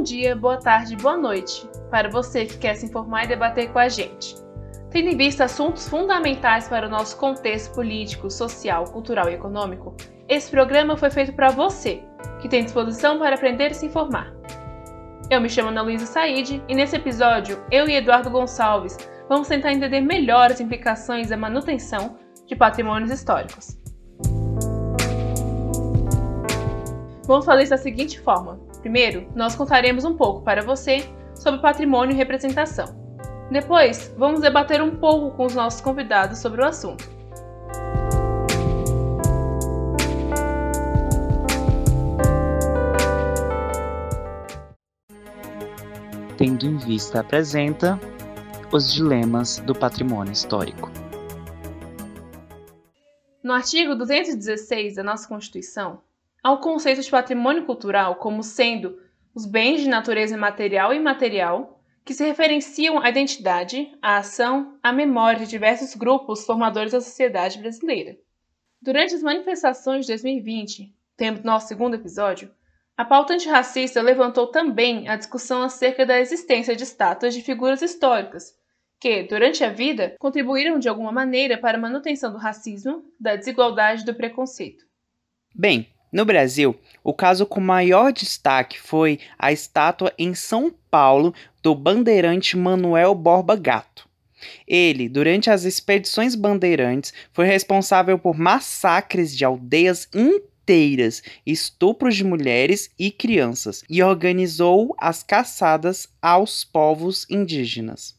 bom dia, boa tarde, boa noite para você que quer se informar e debater com a gente. Tendo em vista assuntos fundamentais para o nosso contexto político, social, cultural e econômico, esse programa foi feito para você, que tem disposição para aprender e se informar. Eu me chamo Ana Luísa Said e nesse episódio, eu e Eduardo Gonçalves vamos tentar entender melhor as implicações da manutenção de patrimônios históricos. Vamos fazer isso da seguinte forma: primeiro, nós contaremos um pouco para você sobre patrimônio e representação. Depois, vamos debater um pouco com os nossos convidados sobre o assunto. Tendo em vista apresenta os dilemas do patrimônio histórico. No artigo 216 da nossa Constituição, há o conceito de patrimônio cultural como sendo os bens de natureza material e imaterial que se referenciam à identidade, à ação, à memória de diversos grupos formadores da sociedade brasileira. Durante as manifestações de 2020, tema do nosso segundo episódio, a pauta antirracista levantou também a discussão acerca da existência de estátuas de figuras históricas que, durante a vida, contribuíram de alguma maneira para a manutenção do racismo, da desigualdade e do preconceito. Bem, no Brasil, o caso com maior destaque foi a estátua em São Paulo do bandeirante Manuel Borba Gato. Ele, durante as expedições bandeirantes, foi responsável por massacres de aldeias inteiras, estupros de mulheres e crianças e organizou as caçadas aos povos indígenas.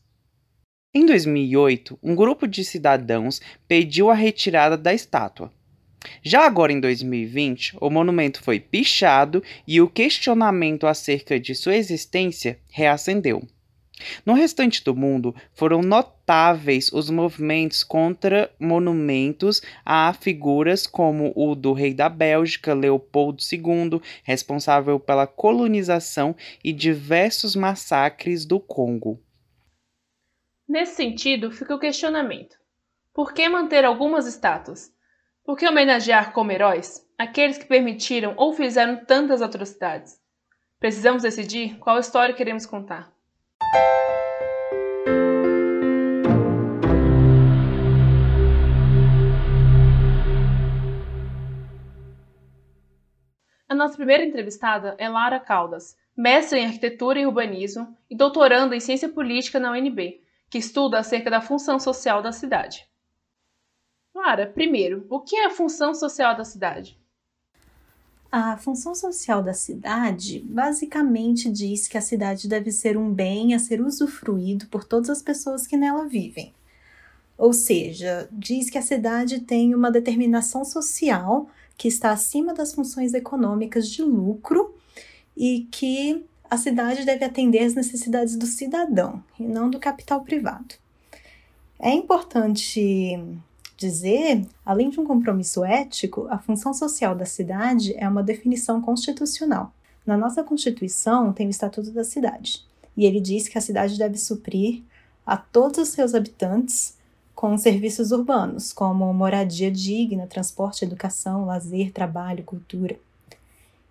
Em 2008, um grupo de cidadãos pediu a retirada da estátua. Já agora em 2020, o monumento foi pichado e o questionamento acerca de sua existência reacendeu. No restante do mundo, foram notáveis os movimentos contra monumentos a figuras como o do rei da Bélgica, Leopoldo II, responsável pela colonização e diversos massacres do Congo. Nesse sentido, fica o questionamento: por que manter algumas estátuas? Por que homenagear como heróis aqueles que permitiram ou fizeram tantas atrocidades? Precisamos decidir qual história queremos contar. A nossa primeira entrevistada é Lara Caldas, mestre em arquitetura e urbanismo e doutoranda em ciência política na UNB, que estuda acerca da função social da cidade. Lara, primeiro, o que é a função social da cidade? A função social da cidade basicamente diz que a cidade deve ser um bem a ser usufruído por todas as pessoas que nela vivem. Ou seja, diz que a cidade tem uma determinação social que está acima das funções econômicas de lucro e que a cidade deve atender às necessidades do cidadão e não do capital privado. É importante dizer, além de um compromisso ético, a função social da cidade é uma definição constitucional. Na nossa Constituição tem o Estatuto da Cidade, e ele diz que a cidade deve suprir a todos os seus habitantes com serviços urbanos, como moradia digna, transporte, educação, lazer, trabalho, cultura.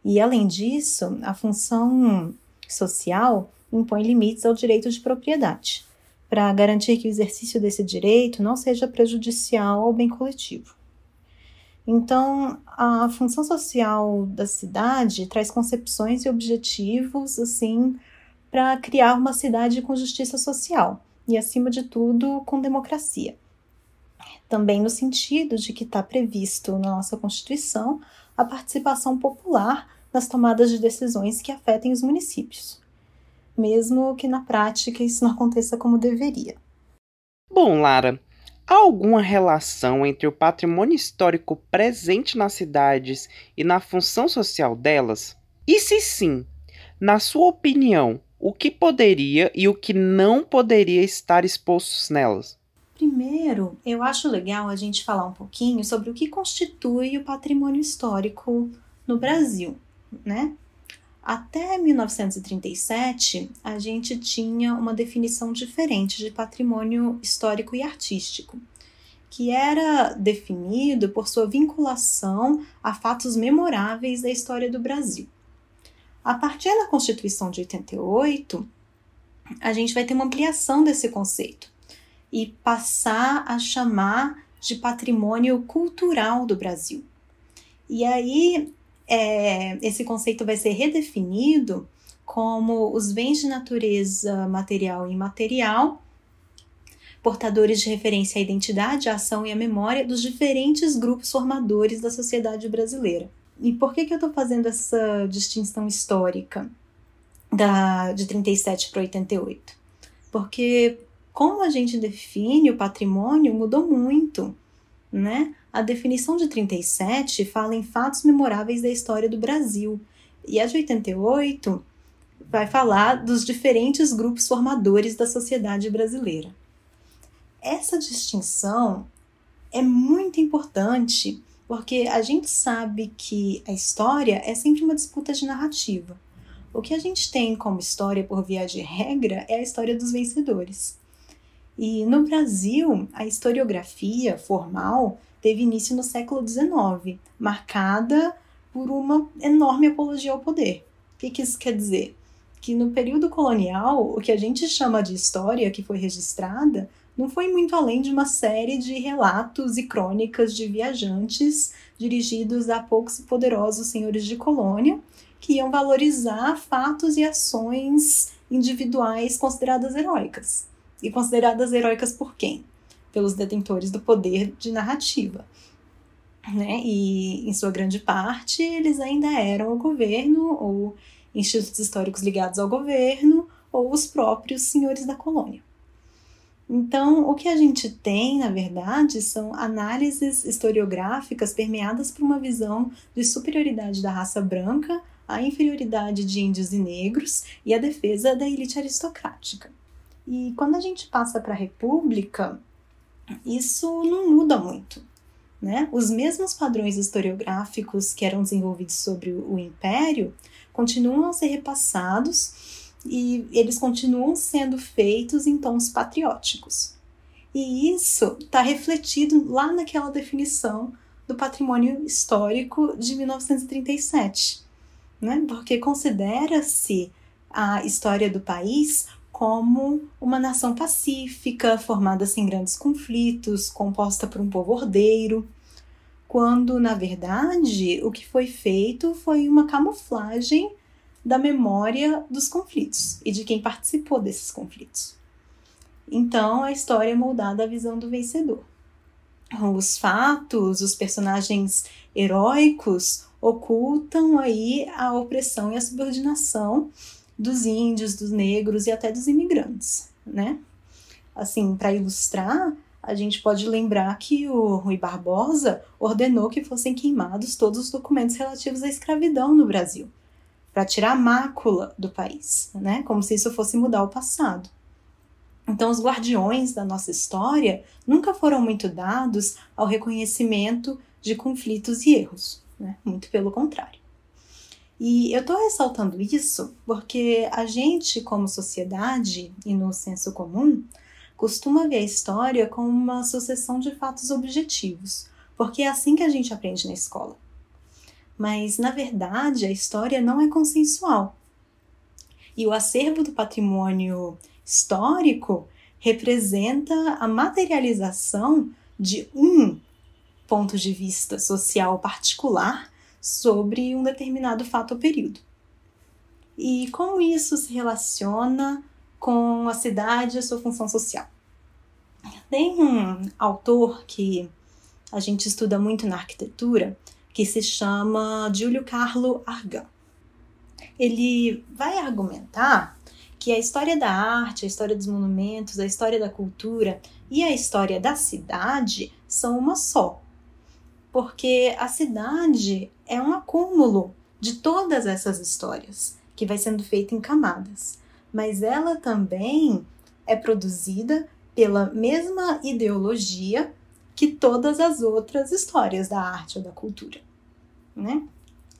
E além disso, a função social impõe limites ao direito de propriedade para garantir que o exercício desse direito não seja prejudicial ao bem coletivo. Então, a função social da cidade traz concepções e objetivos assim para criar uma cidade com justiça social e, acima de tudo, com democracia. Também no sentido de que está previsto na nossa Constituição a participação popular nas tomadas de decisões que afetem os municípios mesmo que na prática isso não aconteça como deveria. Bom, Lara, há alguma relação entre o patrimônio histórico presente nas cidades e na função social delas? E se sim, na sua opinião, o que poderia e o que não poderia estar expostos nelas? Primeiro, eu acho legal a gente falar um pouquinho sobre o que constitui o patrimônio histórico no Brasil, né? Até 1937, a gente tinha uma definição diferente de patrimônio histórico e artístico, que era definido por sua vinculação a fatos memoráveis da história do Brasil. A partir da Constituição de 88, a gente vai ter uma ampliação desse conceito e passar a chamar de patrimônio cultural do Brasil. E aí, é, esse conceito vai ser redefinido como os bens de natureza material e imaterial, portadores de referência à identidade, à ação e à memória dos diferentes grupos formadores da sociedade brasileira. E por que, que eu estou fazendo essa distinção histórica da, de 37 para 88? Porque como a gente define o patrimônio mudou muito, né? A definição de 37 fala em fatos memoráveis da história do Brasil, e a de 88 vai falar dos diferentes grupos formadores da sociedade brasileira. Essa distinção é muito importante porque a gente sabe que a história é sempre uma disputa de narrativa. O que a gente tem como história por via de regra é a história dos vencedores. E no Brasil, a historiografia formal teve início no século XIX, marcada por uma enorme apologia ao poder. O que, que isso quer dizer? Que no período colonial, o que a gente chama de história que foi registrada não foi muito além de uma série de relatos e crônicas de viajantes dirigidos a poucos e poderosos senhores de colônia que iam valorizar fatos e ações individuais consideradas heróicas. E consideradas heróicas por quem? Pelos detentores do poder de narrativa. Né? E, em sua grande parte, eles ainda eram o governo, ou institutos históricos ligados ao governo, ou os próprios senhores da colônia. Então, o que a gente tem, na verdade, são análises historiográficas permeadas por uma visão de superioridade da raça branca, a inferioridade de índios e negros e a defesa da elite aristocrática. E quando a gente passa para a República, isso não muda muito. Né? Os mesmos padrões historiográficos que eram desenvolvidos sobre o Império continuam a ser repassados e eles continuam sendo feitos em tons patrióticos. E isso está refletido lá naquela definição do patrimônio histórico de 1937, né? porque considera-se a história do país como uma nação pacífica, formada sem grandes conflitos, composta por um povo ordeiro, quando, na verdade, o que foi feito foi uma camuflagem da memória dos conflitos e de quem participou desses conflitos. Então, a história é moldada à visão do vencedor. Os fatos, os personagens heróicos ocultam aí a opressão e a subordinação dos índios, dos negros e até dos imigrantes, né? Assim, para ilustrar, a gente pode lembrar que o Rui Barbosa ordenou que fossem queimados todos os documentos relativos à escravidão no Brasil para tirar a mácula do país, né? Como se isso fosse mudar o passado. Então, os guardiões da nossa história nunca foram muito dados ao reconhecimento de conflitos e erros, né? muito pelo contrário. E eu estou ressaltando isso porque a gente, como sociedade e no senso comum, costuma ver a história como uma sucessão de fatos objetivos, porque é assim que a gente aprende na escola mas na verdade a história não é consensual. E o acervo do patrimônio histórico representa a materialização de um ponto de vista social particular sobre um determinado fato ou período. E como isso se relaciona com a cidade e a sua função social? Tem um autor que a gente estuda muito na arquitetura, que se chama Giulio Carlo Argan. Ele vai argumentar que a história da arte, a história dos monumentos, a história da cultura e a história da cidade são uma só. Porque a cidade é um acúmulo de todas essas histórias, que vai sendo feita em camadas. Mas ela também é produzida pela mesma ideologia que todas as outras histórias da arte ou da cultura. Né?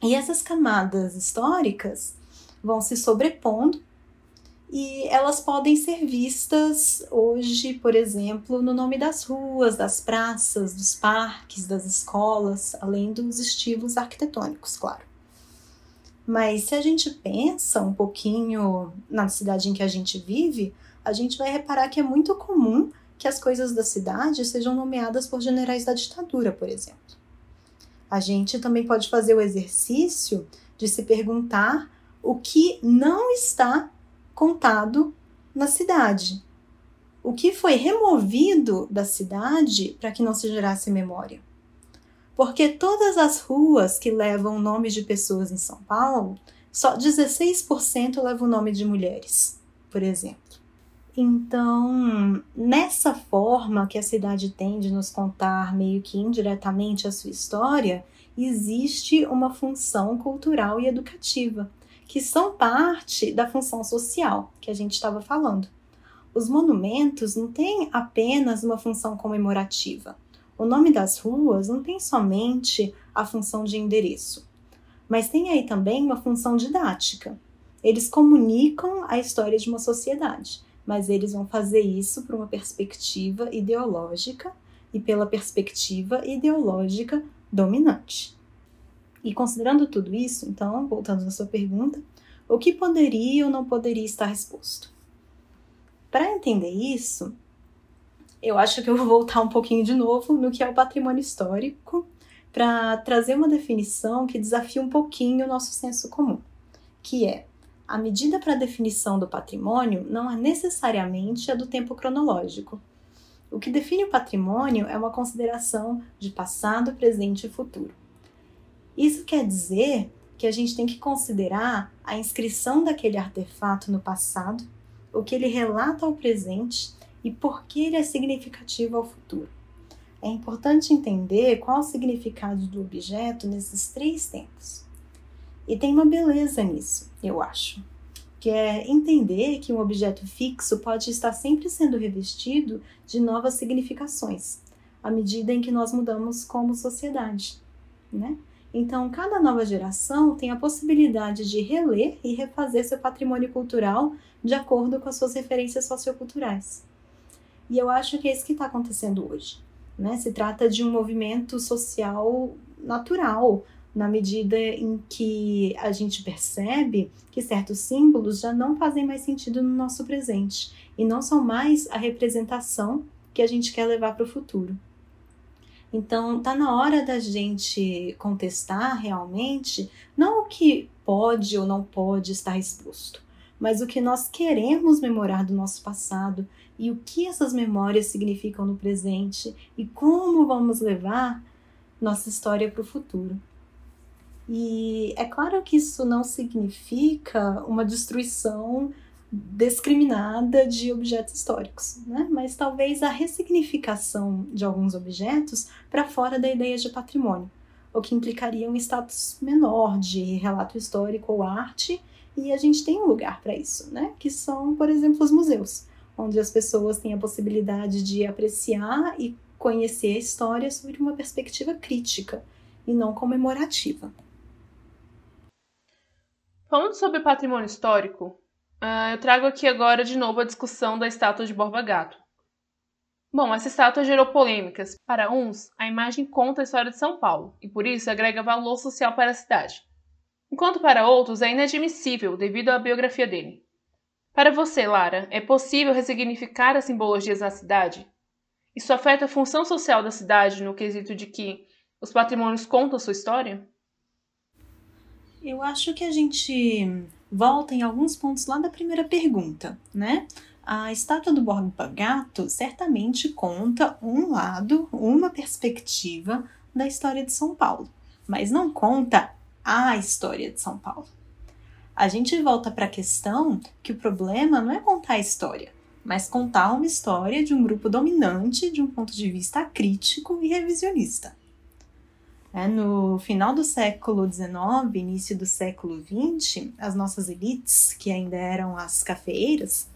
E essas camadas históricas vão se sobrepondo e elas podem ser vistas hoje, por exemplo, no nome das ruas, das praças, dos parques, das escolas, além dos estilos arquitetônicos, claro. Mas se a gente pensa um pouquinho na cidade em que a gente vive, a gente vai reparar que é muito comum que as coisas da cidade sejam nomeadas por generais da ditadura, por exemplo. A gente também pode fazer o exercício de se perguntar o que não está contado na cidade. O que foi removido da cidade para que não se gerasse memória? Porque todas as ruas que levam nomes de pessoas em São Paulo, só 16% levam o nome de mulheres, por exemplo. Então, nessa forma que a cidade tem de nos contar meio que indiretamente a sua história, existe uma função cultural e educativa, que são parte da função social que a gente estava falando. Os monumentos não têm apenas uma função comemorativa. O nome das ruas não tem somente a função de endereço, mas tem aí também uma função didática. Eles comunicam a história de uma sociedade mas eles vão fazer isso por uma perspectiva ideológica e pela perspectiva ideológica dominante. E considerando tudo isso, então, voltando à sua pergunta, o que poderia ou não poderia estar exposto? Para entender isso, eu acho que eu vou voltar um pouquinho de novo no que é o patrimônio histórico, para trazer uma definição que desafia um pouquinho o nosso senso comum, que é a medida para a definição do patrimônio não é necessariamente a do tempo cronológico. O que define o patrimônio é uma consideração de passado, presente e futuro. Isso quer dizer que a gente tem que considerar a inscrição daquele artefato no passado, o que ele relata ao presente e por que ele é significativo ao futuro. É importante entender qual o significado do objeto nesses três tempos. E tem uma beleza nisso, eu acho, que é entender que um objeto fixo pode estar sempre sendo revestido de novas significações, à medida em que nós mudamos como sociedade, né? Então, cada nova geração tem a possibilidade de reler e refazer seu patrimônio cultural de acordo com as suas referências socioculturais. E eu acho que é isso que está acontecendo hoje. Né? Se trata de um movimento social natural, na medida em que a gente percebe que certos símbolos já não fazem mais sentido no nosso presente e não são mais a representação que a gente quer levar para o futuro. Então, tá na hora da gente contestar realmente não o que pode ou não pode estar exposto, mas o que nós queremos memorar do nosso passado e o que essas memórias significam no presente e como vamos levar nossa história para o futuro. E é claro que isso não significa uma destruição discriminada de objetos históricos, né? mas talvez a ressignificação de alguns objetos para fora da ideia de patrimônio, o que implicaria um status menor de relato histórico ou arte, e a gente tem um lugar para isso, né? que são, por exemplo, os museus, onde as pessoas têm a possibilidade de apreciar e conhecer a história sobre uma perspectiva crítica e não comemorativa. Falando sobre patrimônio histórico, uh, eu trago aqui agora de novo a discussão da estátua de Borba Gato. Bom, essa estátua gerou polêmicas. Para uns, a imagem conta a história de São Paulo e por isso agrega valor social para a cidade. Enquanto para outros é inadmissível devido à biografia dele. Para você, Lara, é possível ressignificar as simbologias na cidade? Isso afeta a função social da cidade no quesito de que os patrimônios contam sua história? Eu acho que a gente volta em alguns pontos lá da primeira pergunta, né? A estátua do Borba Gato certamente conta um lado, uma perspectiva da história de São Paulo, mas não conta a história de São Paulo. A gente volta para a questão que o problema não é contar a história, mas contar uma história de um grupo dominante de um ponto de vista crítico e revisionista. É, no final do século XIX, início do século XX, as nossas elites, que ainda eram as cafeeiras,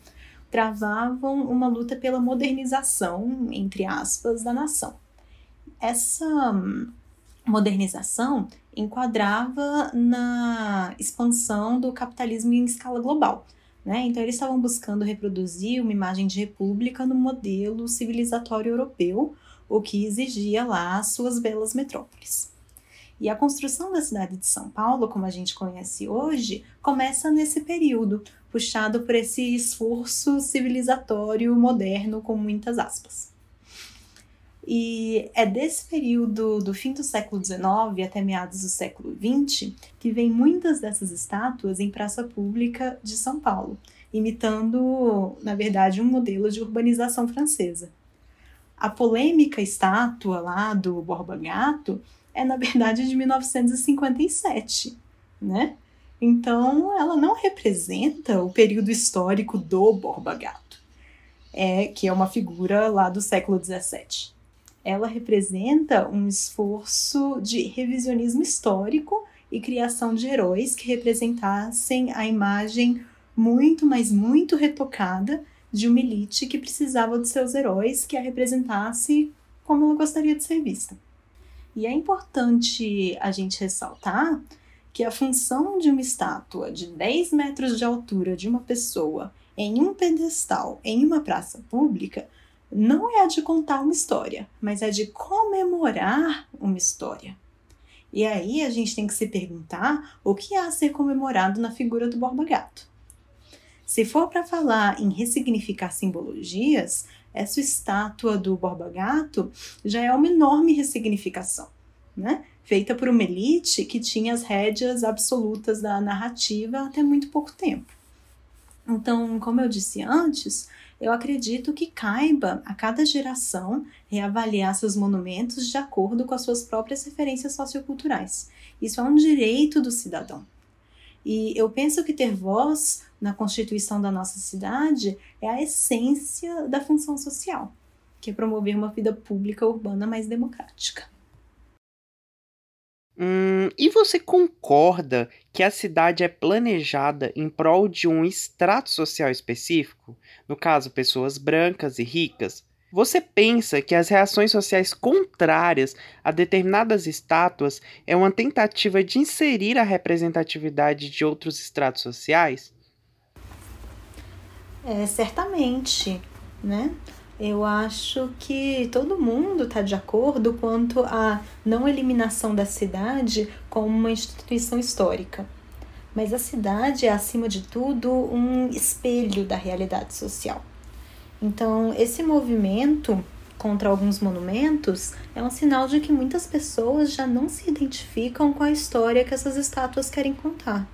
travavam uma luta pela modernização, entre aspas, da nação. Essa hum, modernização enquadrava na expansão do capitalismo em escala global. Né? Então, eles estavam buscando reproduzir uma imagem de república no modelo civilizatório europeu, o que exigia lá suas belas metrópoles. E a construção da cidade de São Paulo, como a gente conhece hoje, começa nesse período, puxado por esse esforço civilizatório moderno, com muitas aspas. E é desse período do fim do século XIX até meados do século XX que vem muitas dessas estátuas em praça pública de São Paulo, imitando, na verdade, um modelo de urbanização francesa. A polêmica estátua lá do Borba Gato é, na verdade, de 1957, né? Então, ela não representa o período histórico do Borba Gato, é, que é uma figura lá do século XVII. Ela representa um esforço de revisionismo histórico e criação de heróis que representassem a imagem muito, mas muito retocada de uma elite que precisava de seus heróis que a representasse como ela gostaria de ser vista. E é importante a gente ressaltar que a função de uma estátua de 10 metros de altura de uma pessoa em um pedestal em uma praça pública não é a de contar uma história, mas é de comemorar uma história. E aí a gente tem que se perguntar o que há a ser comemorado na figura do Borba Gato. Se for para falar em ressignificar simbologias, essa estátua do Borba Gato já é uma enorme ressignificação, né? feita por uma elite que tinha as rédeas absolutas da narrativa até muito pouco tempo. Então, como eu disse antes, eu acredito que caiba a cada geração reavaliar seus monumentos de acordo com as suas próprias referências socioculturais. Isso é um direito do cidadão. E eu penso que ter voz na constituição da nossa cidade é a essência da função social, que é promover uma vida pública urbana mais democrática. Hum, e você concorda que a cidade é planejada em prol de um extrato social específico? No caso, pessoas brancas e ricas? Você pensa que as reações sociais contrárias a determinadas estátuas é uma tentativa de inserir a representatividade de outros estratos sociais? É, certamente, né? Eu acho que todo mundo está de acordo quanto à não eliminação da cidade como uma instituição histórica. Mas a cidade é, acima de tudo, um espelho da realidade social. Então, esse movimento contra alguns monumentos é um sinal de que muitas pessoas já não se identificam com a história que essas estátuas querem contar.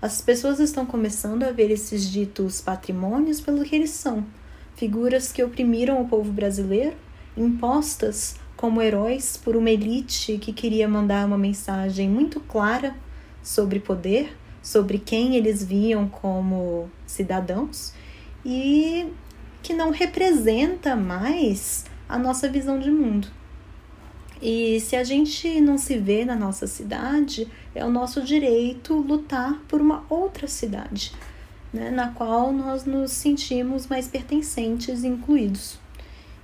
As pessoas estão começando a ver esses ditos patrimônios pelo que eles são figuras que oprimiram o povo brasileiro, impostas como heróis por uma elite que queria mandar uma mensagem muito clara sobre poder, sobre quem eles viam como cidadãos e que não representa mais a nossa visão de mundo. E se a gente não se vê na nossa cidade, é o nosso direito lutar por uma outra cidade, né, na qual nós nos sentimos mais pertencentes e incluídos.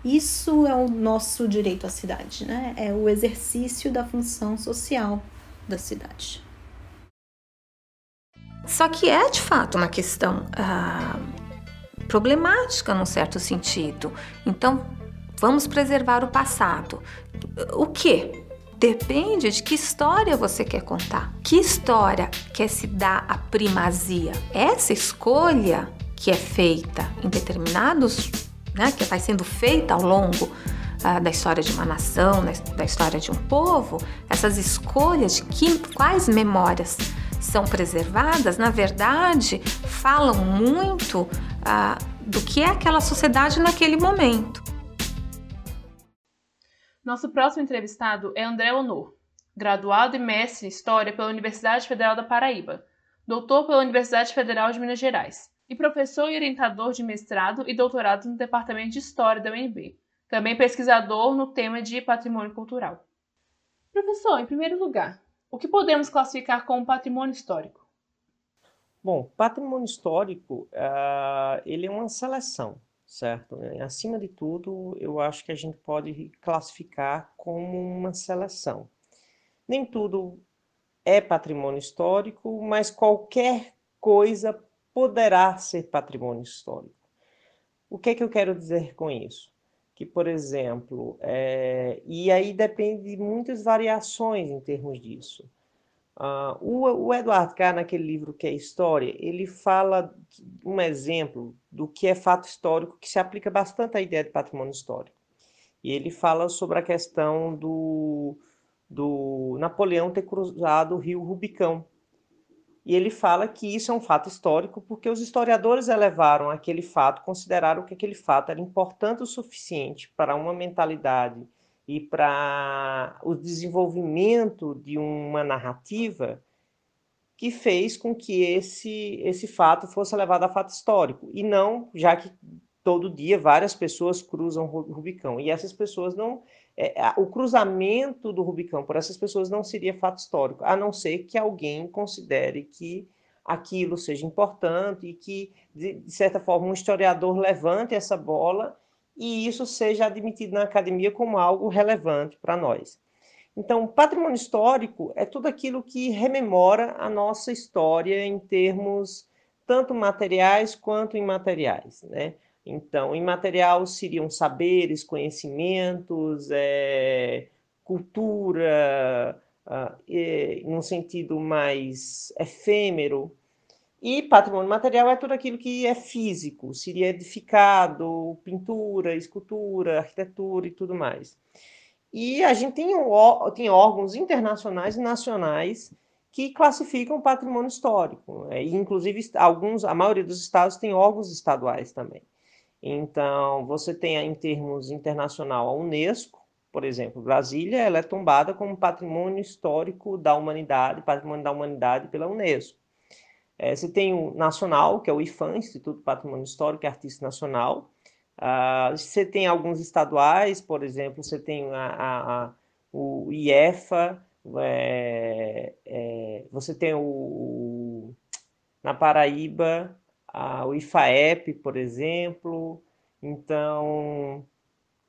Isso é o nosso direito à cidade, né? é o exercício da função social da cidade. Só que é de fato uma questão ah, problemática num certo sentido. Então, vamos preservar o passado. O que? Depende de que história você quer contar. Que história quer se dar a primazia? Essa escolha que é feita em determinados, né, que vai sendo feita ao longo uh, da história de uma nação, da história de um povo, essas escolhas de que, quais memórias são preservadas, na verdade, falam muito uh, do que é aquela sociedade naquele momento. Nosso próximo entrevistado é André Honor, graduado e mestre em História pela Universidade Federal da Paraíba, doutor pela Universidade Federal de Minas Gerais e professor e orientador de mestrado e doutorado no Departamento de História da UNB, também pesquisador no tema de patrimônio cultural. Professor, em primeiro lugar, o que podemos classificar como patrimônio histórico? Bom, patrimônio histórico, uh, ele é uma seleção certo? Né? Acima de tudo, eu acho que a gente pode classificar como uma seleção. Nem tudo é patrimônio histórico, mas qualquer coisa poderá ser patrimônio histórico. O que é que eu quero dizer com isso? que, por exemplo, é, e aí depende de muitas variações em termos disso. Uh, o, o Eduardo Carr, naquele livro que é História, ele fala um exemplo do que é fato histórico que se aplica bastante à ideia de patrimônio histórico. E ele fala sobre a questão do, do Napoleão ter cruzado o rio Rubicão, e ele fala que isso é um fato histórico porque os historiadores elevaram aquele fato, consideraram que aquele fato era importante o suficiente para uma mentalidade e para o desenvolvimento de uma narrativa que fez com que esse, esse fato fosse levado a fato histórico, e não, já que todo dia várias pessoas cruzam o Rubicão, e essas pessoas não é, o cruzamento do Rubicão por essas pessoas não seria fato histórico, a não ser que alguém considere que aquilo seja importante e que, de, de certa forma, um historiador levante essa bola e isso seja admitido na academia como algo relevante para nós. Então, patrimônio histórico é tudo aquilo que rememora a nossa história em termos tanto materiais quanto imateriais, né? Então, imaterial seriam saberes, conhecimentos, é, cultura, uh, e, num sentido mais efêmero. E patrimônio material é tudo aquilo que é físico, seria edificado, pintura, escultura, arquitetura e tudo mais. E a gente tem, tem órgãos internacionais e nacionais que classificam patrimônio histórico. Né? Inclusive, alguns, a maioria dos estados tem órgãos estaduais também. Então, você tem em termos internacional a Unesco, por exemplo, Brasília, ela é tombada como patrimônio histórico da humanidade, patrimônio da humanidade pela Unesco. É, você tem o nacional, que é o IFAM, Instituto Patrimônio Histórico e Artístico Nacional. Uh, você tem alguns estaduais, por exemplo, você tem a, a, a, o IEFA, é, é, você tem o, o, na Paraíba a, o IFAEP, por exemplo. Então,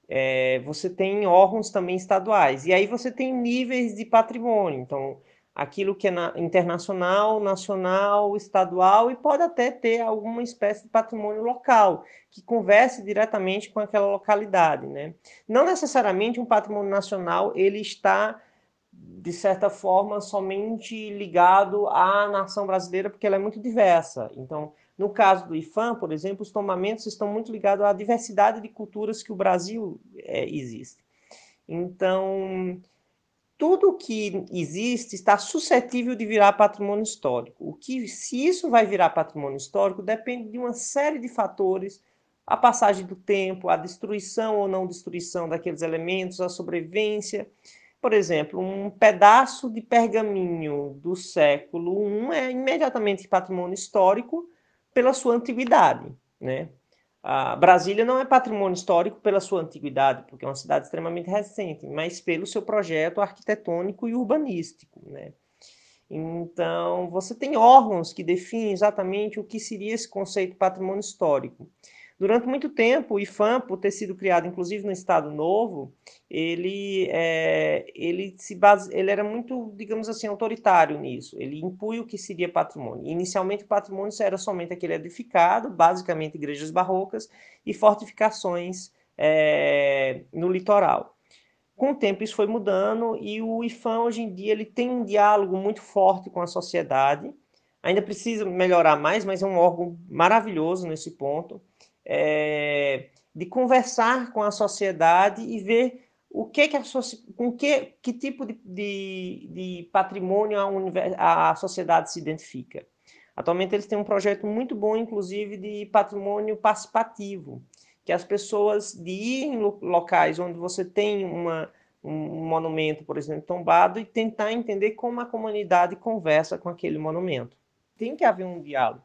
é, você tem órgãos também estaduais. E aí você tem níveis de patrimônio. Então, aquilo que é na, internacional, nacional, estadual e pode até ter alguma espécie de patrimônio local que converse diretamente com aquela localidade, né? Não necessariamente um patrimônio nacional ele está de certa forma somente ligado à nação brasileira porque ela é muito diversa. Então, no caso do IFAM, por exemplo, os tomamentos estão muito ligados à diversidade de culturas que o Brasil é, existe. Então, tudo que existe está suscetível de virar patrimônio histórico. O que, se isso vai virar patrimônio histórico, depende de uma série de fatores, a passagem do tempo, a destruição ou não destruição daqueles elementos, a sobrevivência. Por exemplo, um pedaço de pergaminho do século I é imediatamente patrimônio histórico, pela sua antiguidade, né? A Brasília não é patrimônio histórico pela sua antiguidade, porque é uma cidade extremamente recente, mas pelo seu projeto arquitetônico e urbanístico, né? Então, você tem órgãos que definem exatamente o que seria esse conceito de patrimônio histórico. Durante muito tempo, o IFAM, por ter sido criado inclusive no Estado Novo, ele, é, ele, se base, ele era muito, digamos assim, autoritário nisso. Ele impunha o que seria patrimônio. Inicialmente, o patrimônio era somente aquele edificado, basicamente igrejas barrocas e fortificações é, no litoral. Com o tempo, isso foi mudando e o IFAM, hoje em dia, ele tem um diálogo muito forte com a sociedade. Ainda precisa melhorar mais, mas é um órgão maravilhoso nesse ponto é, de conversar com a sociedade e ver o que, que a, com que, que tipo de, de, de patrimônio a, a sociedade se identifica. Atualmente eles têm um projeto muito bom, inclusive, de patrimônio participativo, que as pessoas de ir em locais onde você tem uma, um monumento, por exemplo, tombado, e tentar entender como a comunidade conversa com aquele monumento. Tem que haver um diálogo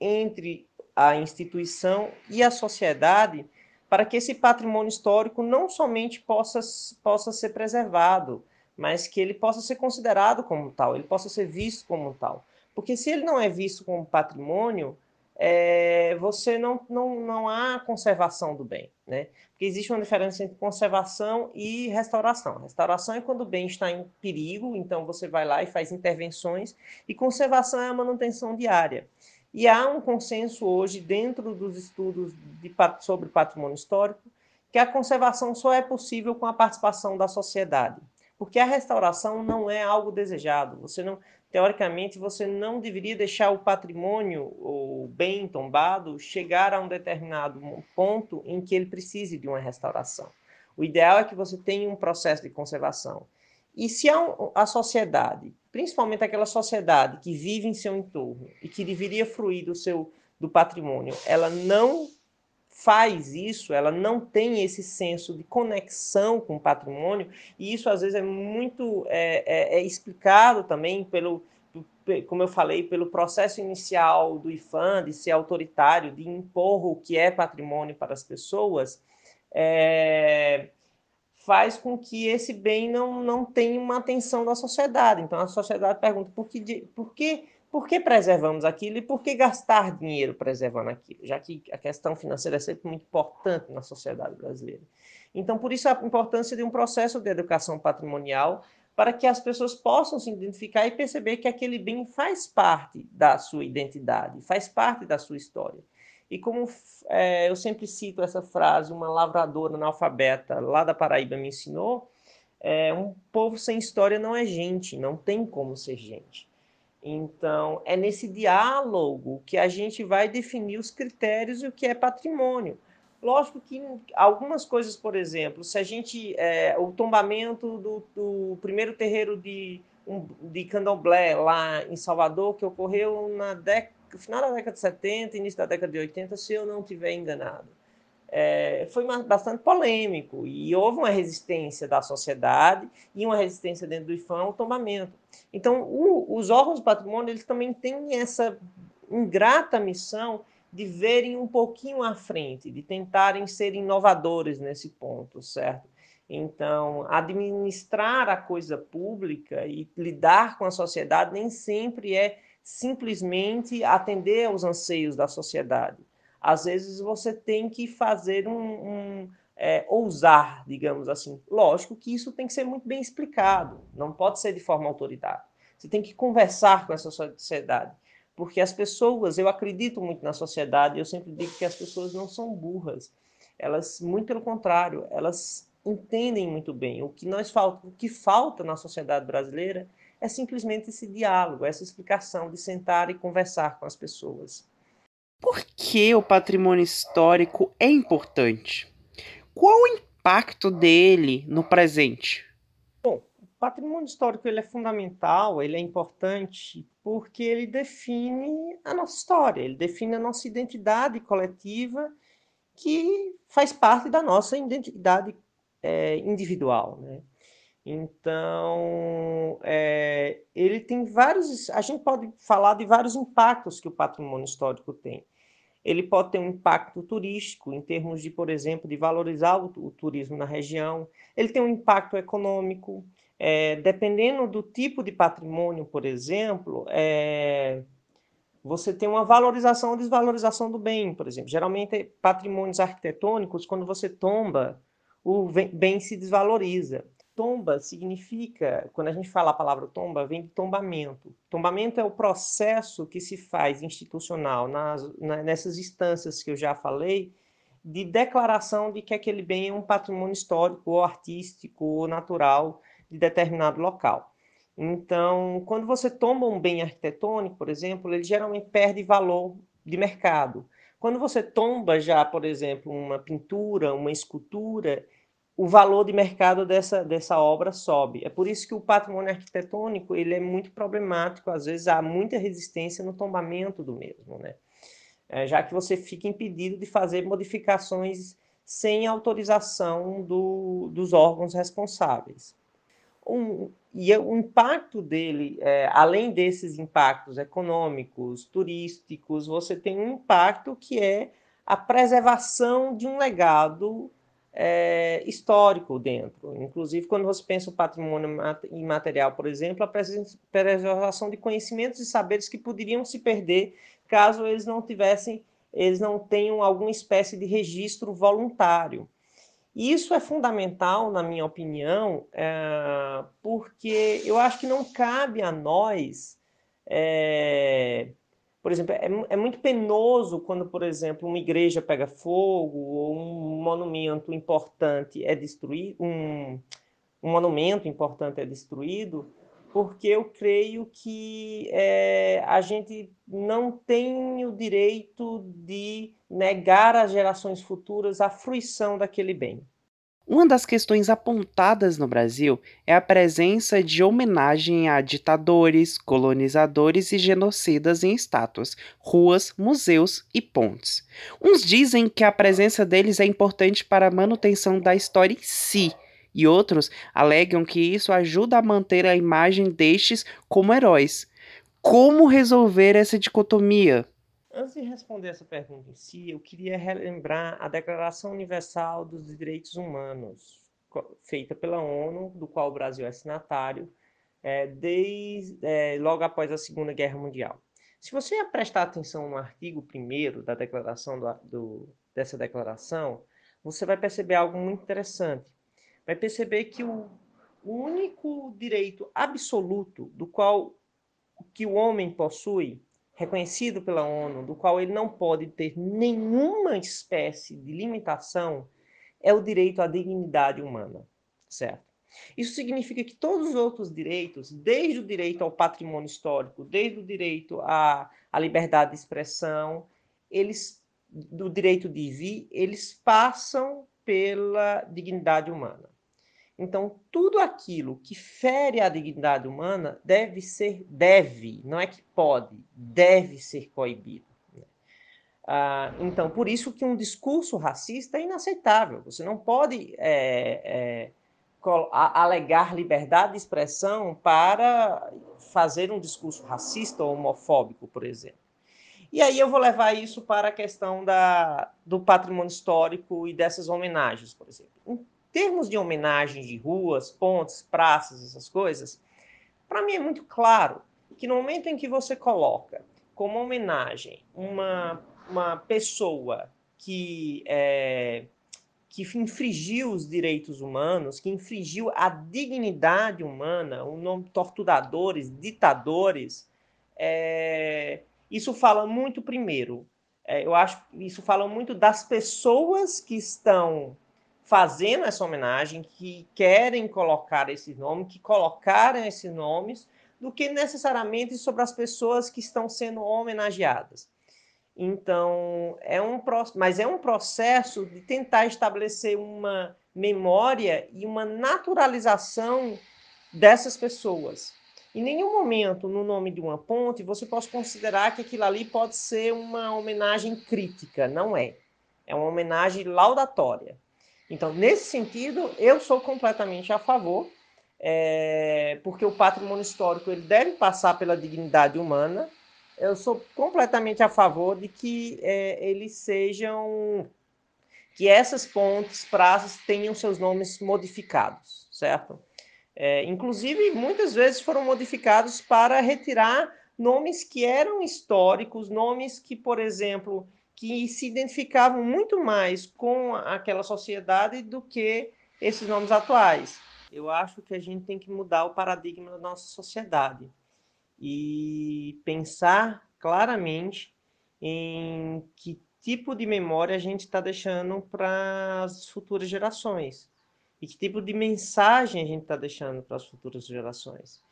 entre a instituição e a sociedade para que esse patrimônio histórico não somente possa, possa ser preservado, mas que ele possa ser considerado como tal, ele possa ser visto como tal. Porque se ele não é visto como patrimônio, é, você não, não, não há conservação do bem. Né? Porque existe uma diferença entre conservação e restauração. Restauração é quando o bem está em perigo, então você vai lá e faz intervenções, e conservação é a manutenção diária. E há um consenso hoje dentro dos estudos de, sobre patrimônio histórico que a conservação só é possível com a participação da sociedade. Porque a restauração não é algo desejado. Você não, teoricamente, você não deveria deixar o patrimônio ou bem tombado chegar a um determinado ponto em que ele precise de uma restauração. O ideal é que você tenha um processo de conservação. E se a, a sociedade, principalmente aquela sociedade que vive em seu entorno e que deveria fruir do seu do patrimônio, ela não faz isso, ela não tem esse senso de conexão com o patrimônio, e isso às vezes é muito é, é, é explicado também pelo, como eu falei, pelo processo inicial do IFAM de ser autoritário, de impor o que é patrimônio para as pessoas, é, faz com que esse bem não, não tenha uma atenção da sociedade. Então a sociedade pergunta por que, por que por que preservamos aquilo e por que gastar dinheiro preservando aquilo, já que a questão financeira é sempre muito importante na sociedade brasileira. Então, por isso a importância de um processo de educação patrimonial para que as pessoas possam se identificar e perceber que aquele bem faz parte da sua identidade, faz parte da sua história. E como é, eu sempre cito essa frase, uma lavradora analfabeta lá da Paraíba me ensinou, é, um povo sem história não é gente, não tem como ser gente. Então, é nesse diálogo que a gente vai definir os critérios e o que é patrimônio. Lógico que algumas coisas, por exemplo, se a gente. É, o tombamento do, do primeiro terreiro de, de candomblé lá em Salvador, que ocorreu na década, final da década de 70, início da década de 80, se eu não estiver enganado é, foi bastante polêmico e houve uma resistência da sociedade e uma resistência dentro do IFAM ao tombamento. Então, o, os órgãos do patrimônio eles também têm essa ingrata missão de verem um pouquinho à frente, de tentarem ser inovadores nesse ponto, certo? Então, administrar a coisa pública e lidar com a sociedade nem sempre é simplesmente atender aos anseios da sociedade às vezes você tem que fazer um, um é, ousar, digamos assim. Lógico que isso tem que ser muito bem explicado, não pode ser de forma autoritária. Você tem que conversar com essa sociedade, porque as pessoas, eu acredito muito na sociedade, eu sempre digo que as pessoas não são burras, elas, muito pelo contrário, elas entendem muito bem. O que nós falta, o que falta na sociedade brasileira é simplesmente esse diálogo, essa explicação de sentar e conversar com as pessoas. Por que o patrimônio histórico é importante? Qual o impacto dele no presente? Bom, o patrimônio histórico ele é fundamental, ele é importante porque ele define a nossa história, ele define a nossa identidade coletiva que faz parte da nossa identidade é, individual, né? Então, é, ele tem vários. A gente pode falar de vários impactos que o patrimônio histórico tem. Ele pode ter um impacto turístico, em termos de, por exemplo, de valorizar o, o turismo na região. Ele tem um impacto econômico. É, dependendo do tipo de patrimônio, por exemplo, é, você tem uma valorização ou desvalorização do bem, por exemplo. Geralmente, patrimônios arquitetônicos, quando você tomba, o bem se desvaloriza. Tomba significa, quando a gente fala a palavra tomba, vem de tombamento. Tombamento é o processo que se faz institucional nas, nessas instâncias que eu já falei, de declaração de que aquele bem é um patrimônio histórico ou artístico ou natural de determinado local. Então, quando você tomba um bem arquitetônico, por exemplo, ele geralmente perde valor de mercado. Quando você tomba já, por exemplo, uma pintura, uma escultura, o valor de mercado dessa, dessa obra sobe. É por isso que o patrimônio arquitetônico ele é muito problemático, às vezes há muita resistência no tombamento do mesmo, né? É, já que você fica impedido de fazer modificações sem autorização do, dos órgãos responsáveis. Um, e é, o impacto dele, é, além desses impactos econômicos, turísticos, você tem um impacto que é a preservação de um legado é, histórico dentro. Inclusive, quando você pensa o patrimônio imaterial, por exemplo, a preservação de conhecimentos e saberes que poderiam se perder caso eles não tivessem, eles não tenham alguma espécie de registro voluntário. E isso é fundamental, na minha opinião, é, porque eu acho que não cabe a nós, é, Por exemplo, é, é muito penoso quando, por exemplo, uma igreja pega fogo ou um monumento importante é destruído, um, um monumento importante é destruído, porque eu creio que é, a gente não tem o direito de negar às gerações futuras a fruição daquele bem. Uma das questões apontadas no Brasil é a presença de homenagem a ditadores, colonizadores e genocidas em estátuas, ruas, museus e pontes. Uns dizem que a presença deles é importante para a manutenção da história em si, e outros alegam que isso ajuda a manter a imagem destes como heróis. Como resolver essa dicotomia? Antes de responder essa pergunta em si, eu queria relembrar a Declaração Universal dos Direitos Humanos, feita pela ONU, do qual o Brasil é signatário, é, desde, é, logo após a Segunda Guerra Mundial. Se você prestar atenção no artigo 1 da declaração do, do, dessa declaração, você vai perceber algo muito interessante. Vai perceber que o, o único direito absoluto do qual que o homem possui reconhecido pela ONU, do qual ele não pode ter nenhuma espécie de limitação, é o direito à dignidade humana, certo? Isso significa que todos os outros direitos, desde o direito ao patrimônio histórico, desde o direito à, à liberdade de expressão, eles do direito de vir, eles passam pela dignidade humana. Então, tudo aquilo que fere a dignidade humana deve ser, deve, não é que pode, deve ser coibido. Né? Ah, então, por isso que um discurso racista é inaceitável. Você não pode é, é, alegar liberdade de expressão para fazer um discurso racista ou homofóbico, por exemplo. E aí eu vou levar isso para a questão da, do patrimônio histórico e dessas homenagens, por exemplo termos de homenagens de ruas, pontes, praças, essas coisas, para mim é muito claro que no momento em que você coloca como homenagem uma, uma pessoa que, é, que infringiu os direitos humanos, que infringiu a dignidade humana, o nome torturadores, ditadores, é, isso fala muito primeiro. É, eu acho que isso fala muito das pessoas que estão fazendo essa homenagem, que querem colocar esses nomes, que colocaram esses nomes, do que necessariamente sobre as pessoas que estão sendo homenageadas. Então, é um mas é um processo de tentar estabelecer uma memória e uma naturalização dessas pessoas. Em nenhum momento, no nome de uma ponte, você pode considerar que aquilo ali pode ser uma homenagem crítica. Não é. É uma homenagem laudatória. Então, nesse sentido, eu sou completamente a favor, é, porque o patrimônio histórico ele deve passar pela dignidade humana. Eu sou completamente a favor de que é, eles sejam que essas pontes, praças tenham seus nomes modificados, certo? É, inclusive, muitas vezes foram modificados para retirar nomes que eram históricos, nomes que, por exemplo, que se identificavam muito mais com aquela sociedade do que esses nomes atuais. Eu acho que a gente tem que mudar o paradigma da nossa sociedade e pensar claramente em que tipo de memória a gente está deixando para as futuras gerações e que tipo de mensagem a gente está deixando para as futuras gerações.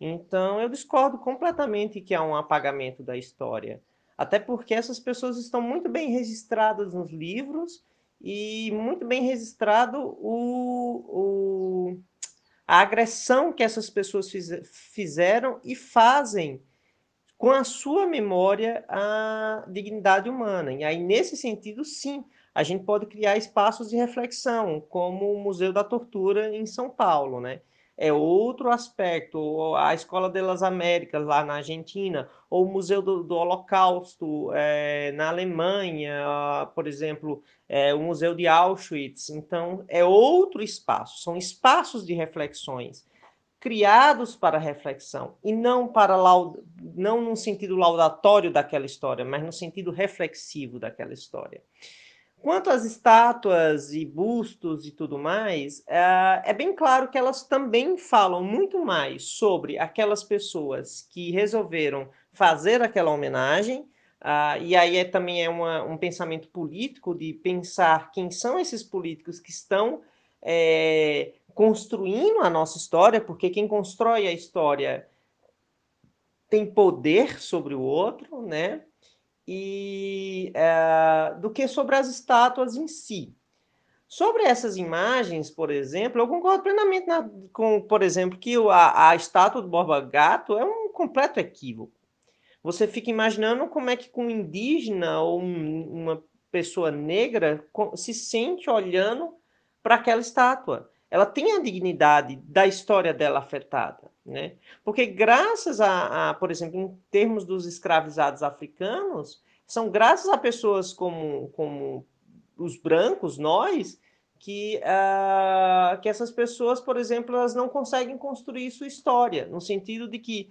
Então, eu discordo completamente que há um apagamento da história. Até porque essas pessoas estão muito bem registradas nos livros e muito bem registrado o, o, a agressão que essas pessoas fiz, fizeram e fazem com a sua memória a dignidade humana. E aí, nesse sentido, sim, a gente pode criar espaços de reflexão, como o Museu da Tortura em São Paulo, né? É outro aspecto. A Escola das Américas, lá na Argentina, ou o Museu do, do Holocausto é, na Alemanha, por exemplo, é, o Museu de Auschwitz. Então, é outro espaço, são espaços de reflexões criados para reflexão e não para não no sentido laudatório daquela história, mas no sentido reflexivo daquela história. Quanto às estátuas e bustos e tudo mais, é, é bem claro que elas também falam muito mais sobre aquelas pessoas que resolveram fazer aquela homenagem Uh, e aí é, também é uma, um pensamento político de pensar quem são esses políticos que estão é, construindo a nossa história, porque quem constrói a história tem poder sobre o outro, né? E é, do que sobre as estátuas em si. Sobre essas imagens, por exemplo, eu concordo plenamente na, com, por exemplo, que a, a estátua do Borba Gato é um completo equívoco. Você fica imaginando como é que um indígena ou um, uma pessoa negra se sente olhando para aquela estátua. Ela tem a dignidade da história dela afetada, né? Porque graças a, a por exemplo, em termos dos escravizados africanos, são graças a pessoas como, como os brancos, nós, que, uh, que essas pessoas, por exemplo, elas não conseguem construir sua história, no sentido de que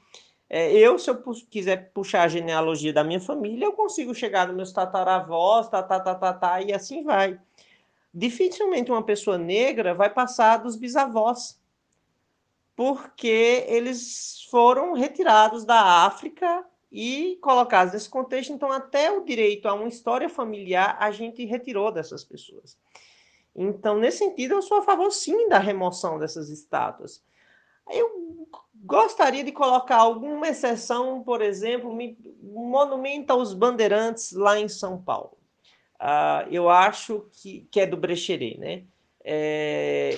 é, eu, se eu pu quiser puxar a genealogia da minha família, eu consigo chegar nos meus tataravós, tá, tá, tá, tá, tá, e assim vai. Dificilmente uma pessoa negra vai passar dos bisavós, porque eles foram retirados da África e colocados nesse contexto. Então, até o direito a uma história familiar a gente retirou dessas pessoas. Então, nesse sentido, eu sou a favor sim da remoção dessas estátuas. Eu gostaria de colocar alguma exceção, por exemplo, um monumento aos bandeirantes lá em São Paulo. Uh, eu acho que, que é do Brecheret, né? É,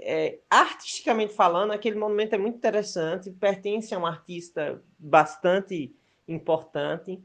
é, artisticamente falando, aquele monumento é muito interessante, pertence a um artista bastante importante.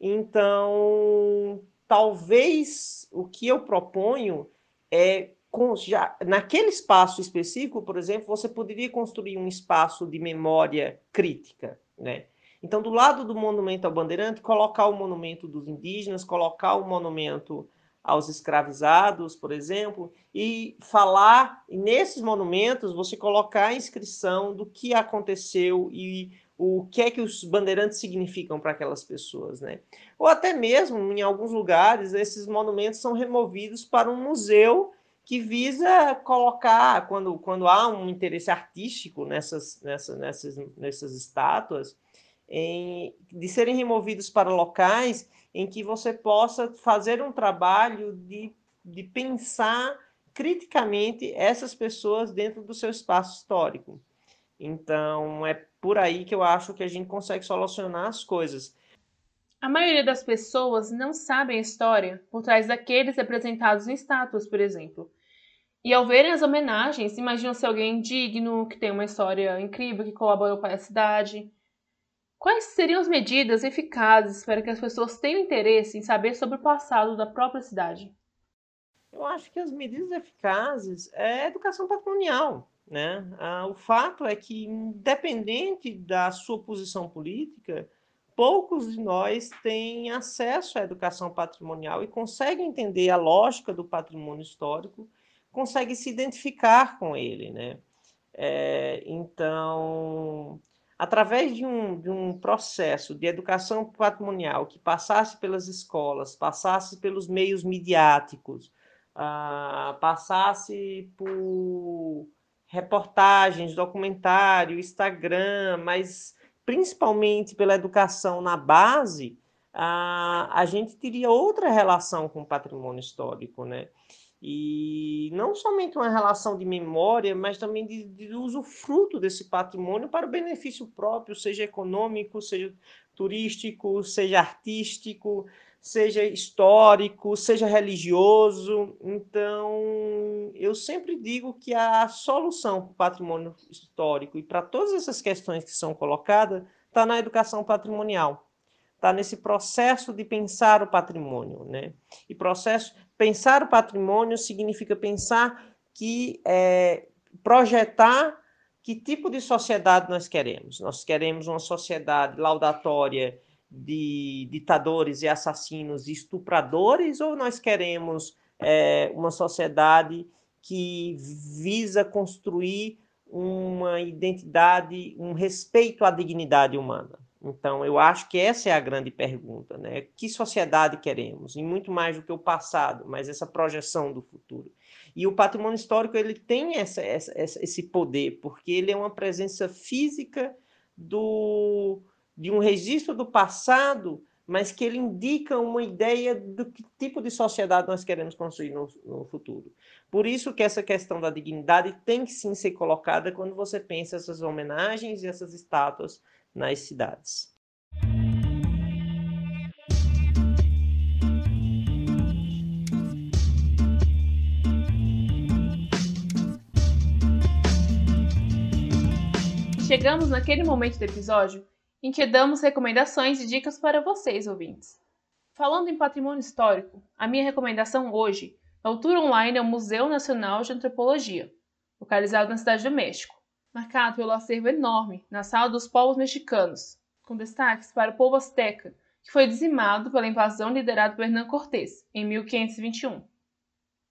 Então, talvez o que eu proponho é com, já, naquele espaço específico, por exemplo, você poderia construir um espaço de memória crítica, né? Então, do lado do monumento ao bandeirante, colocar o monumento dos indígenas, colocar o monumento aos escravizados, por exemplo, e falar, nesses monumentos, você colocar a inscrição do que aconteceu e o que é que os bandeirantes significam para aquelas pessoas, né? Ou até mesmo, em alguns lugares, esses monumentos são removidos para um museu que visa colocar, quando, quando há um interesse artístico nessas, nessas, nessas, nessas estátuas, em, de serem removidos para locais em que você possa fazer um trabalho de, de pensar criticamente essas pessoas dentro do seu espaço histórico. Então, é por aí que eu acho que a gente consegue solucionar as coisas. A maioria das pessoas não sabem a história por trás daqueles representados em estátuas, por exemplo. E ao verem as homenagens, imaginam se alguém digno, que tem uma história incrível, que colaborou para a cidade. Quais seriam as medidas eficazes para que as pessoas tenham interesse em saber sobre o passado da própria cidade? Eu acho que as medidas eficazes é a educação patrimonial. Né? Ah, o fato é que, independente da sua posição política, poucos de nós têm acesso à educação patrimonial e conseguem entender a lógica do patrimônio histórico, conseguem se identificar com ele. Né? É, então, através de um, de um processo de educação patrimonial que passasse pelas escolas, passasse pelos meios midiáticos, ah, passasse por reportagens, documentário, Instagram, mas principalmente pela educação na base, a, a gente teria outra relação com o patrimônio histórico, né? E não somente uma relação de memória, mas também de, de usufruto desse patrimônio para o benefício próprio, seja econômico, seja turístico, seja artístico, seja histórico, seja religioso. Então, eu sempre digo que a solução para o patrimônio histórico e para todas essas questões que são colocadas está na educação patrimonial. Está nesse processo de pensar o patrimônio. Né? E processo, pensar o patrimônio significa pensar que é, projetar que tipo de sociedade nós queremos. Nós queremos uma sociedade laudatória de ditadores e assassinos e estupradores, ou nós queremos é, uma sociedade que visa construir uma identidade, um respeito à dignidade humana? Então, eu acho que essa é a grande pergunta, né? Que sociedade queremos? E muito mais do que o passado, mas essa projeção do futuro. E o patrimônio histórico ele tem essa, essa, esse poder, porque ele é uma presença física do, de um registro do passado mas que ele indica uma ideia do que tipo de sociedade nós queremos construir no, no futuro. Por isso que essa questão da dignidade tem que sim ser colocada quando você pensa essas homenagens e essas estátuas nas cidades. Chegamos naquele momento do episódio em que damos recomendações e dicas para vocês, ouvintes. Falando em patrimônio histórico, a minha recomendação hoje é o tour online ao Museu Nacional de Antropologia, localizado na Cidade do México, marcado pelo acervo enorme na Sala dos Povos Mexicanos, com destaques para o povo azteca, que foi dizimado pela invasão liderada por Hernán Cortés em 1521.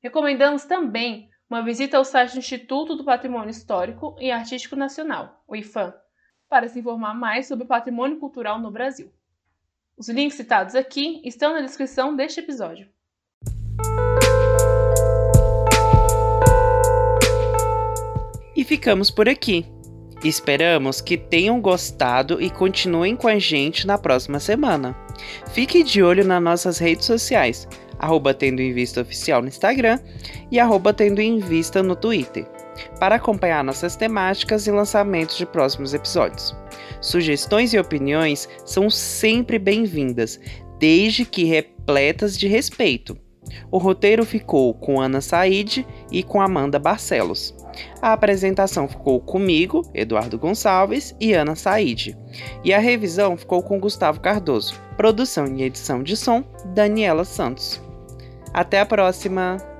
Recomendamos também uma visita ao site do Instituto do Patrimônio Histórico e Artístico Nacional, o IFAM, para se informar mais sobre o patrimônio cultural no Brasil. Os links citados aqui estão na descrição deste episódio. E ficamos por aqui. Esperamos que tenham gostado e continuem com a gente na próxima semana. Fique de olho nas nossas redes sociais, arroba Tendo em Vista Oficial no Instagram e arroba Tendo em Vista no Twitter para acompanhar nossas temáticas e lançamentos de próximos episódios. Sugestões e opiniões são sempre bem-vindas, desde que repletas de respeito. O roteiro ficou com Ana Said e com Amanda Barcelos. A apresentação ficou comigo, Eduardo Gonçalves e Ana Said. E a revisão ficou com Gustavo Cardoso. Produção e edição de som, Daniela Santos. Até a próxima!